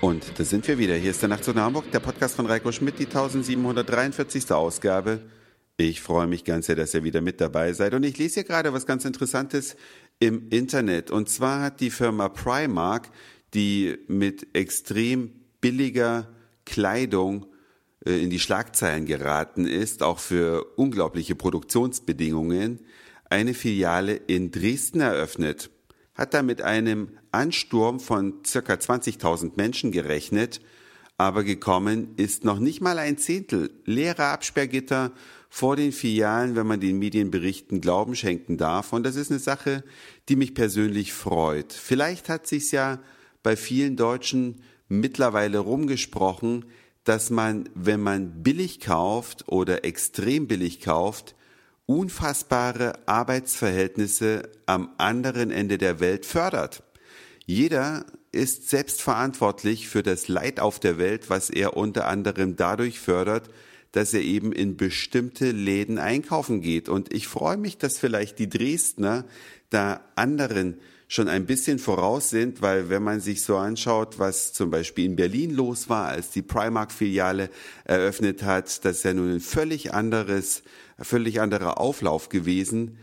Da sind wir wieder. Hier ist der Nachtzug nach Hamburg, der Podcast von Reiko Schmidt, die 1743. Ausgabe. Ich freue mich ganz sehr, dass ihr wieder mit dabei seid. Und ich lese hier gerade was ganz Interessantes im Internet. Und zwar hat die Firma Primark, die mit extrem billiger Kleidung äh, in die Schlagzeilen geraten ist, auch für unglaubliche Produktionsbedingungen, eine Filiale in Dresden eröffnet hat da mit einem Ansturm von circa 20.000 Menschen gerechnet, aber gekommen ist noch nicht mal ein Zehntel. Leere Absperrgitter vor den Filialen, wenn man den Medienberichten Glauben schenken darf. Und das ist eine Sache, die mich persönlich freut. Vielleicht hat sich's ja bei vielen Deutschen mittlerweile rumgesprochen, dass man, wenn man billig kauft oder extrem billig kauft, unfassbare Arbeitsverhältnisse am anderen Ende der Welt fördert. Jeder ist selbstverantwortlich für das Leid auf der Welt, was er unter anderem dadurch fördert, dass er eben in bestimmte Läden einkaufen geht. Und ich freue mich, dass vielleicht die Dresdner da anderen schon ein bisschen voraus sind, weil wenn man sich so anschaut, was zum Beispiel in Berlin los war, als die Primark-Filiale eröffnet hat, das ist ja nun ein völlig anderes, völlig anderer Auflauf gewesen,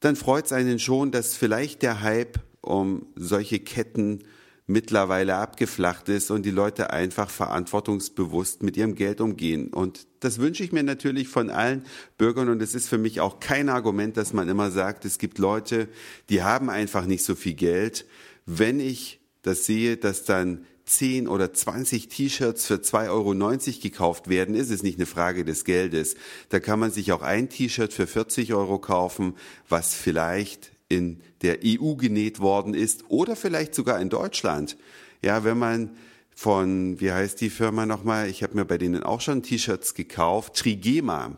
dann freut es einen schon, dass vielleicht der Hype um solche Ketten mittlerweile abgeflacht ist und die Leute einfach verantwortungsbewusst mit ihrem Geld umgehen. Und das wünsche ich mir natürlich von allen Bürgern und es ist für mich auch kein Argument, dass man immer sagt, es gibt Leute, die haben einfach nicht so viel Geld. Wenn ich das sehe, dass dann 10 oder 20 T-Shirts für 2,90 Euro gekauft werden, ist es nicht eine Frage des Geldes. Da kann man sich auch ein T-Shirt für 40 Euro kaufen, was vielleicht in der EU genäht worden ist oder vielleicht sogar in Deutschland. Ja, wenn man von, wie heißt die Firma nochmal? Ich habe mir bei denen auch schon T-Shirts gekauft. Trigema.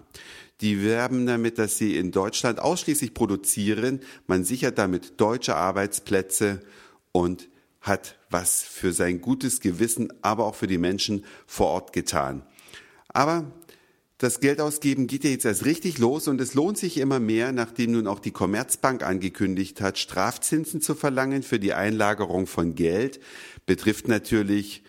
Die werben damit, dass sie in Deutschland ausschließlich produzieren. Man sichert damit deutsche Arbeitsplätze und hat was für sein gutes Gewissen, aber auch für die Menschen vor Ort getan. Aber das Geld ausgeben geht ja jetzt erst richtig los und es lohnt sich immer mehr, nachdem nun auch die Commerzbank angekündigt hat, Strafzinsen zu verlangen für die Einlagerung von Geld. Betrifft natürlich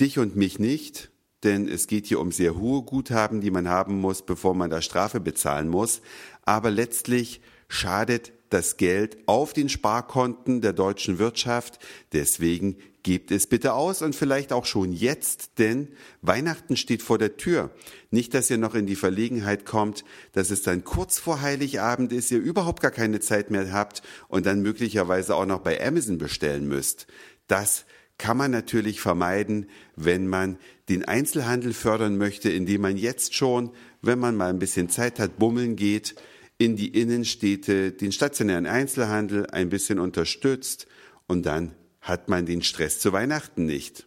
dich und mich nicht, denn es geht hier um sehr hohe Guthaben, die man haben muss, bevor man da Strafe bezahlen muss. Aber letztlich schadet das Geld auf den Sparkonten der deutschen Wirtschaft. Deswegen gebt es bitte aus und vielleicht auch schon jetzt, denn Weihnachten steht vor der Tür. Nicht, dass ihr noch in die Verlegenheit kommt, dass es dann kurz vor Heiligabend ist, ihr überhaupt gar keine Zeit mehr habt und dann möglicherweise auch noch bei Amazon bestellen müsst. Das kann man natürlich vermeiden, wenn man den Einzelhandel fördern möchte, indem man jetzt schon, wenn man mal ein bisschen Zeit hat, bummeln geht, in die Innenstädte, den stationären Einzelhandel ein bisschen unterstützt und dann hat man den Stress zu Weihnachten nicht.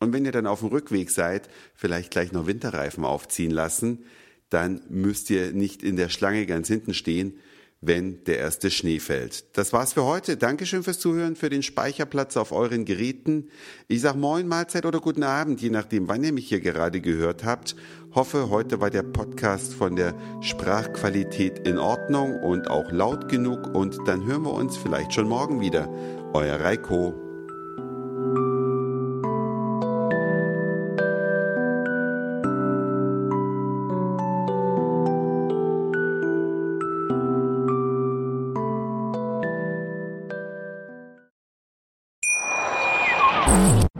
Und wenn ihr dann auf dem Rückweg seid, vielleicht gleich noch Winterreifen aufziehen lassen, dann müsst ihr nicht in der Schlange ganz hinten stehen, wenn der erste Schnee fällt. Das war's für heute. Dankeschön fürs Zuhören, für den Speicherplatz auf euren Geräten. Ich sag Moin, Mahlzeit oder guten Abend, je nachdem, wann ihr mich hier gerade gehört habt. Hoffe, heute war der Podcast von der Sprachqualität in Ordnung und auch laut genug und dann hören wir uns vielleicht schon morgen wieder. Euer Reiko.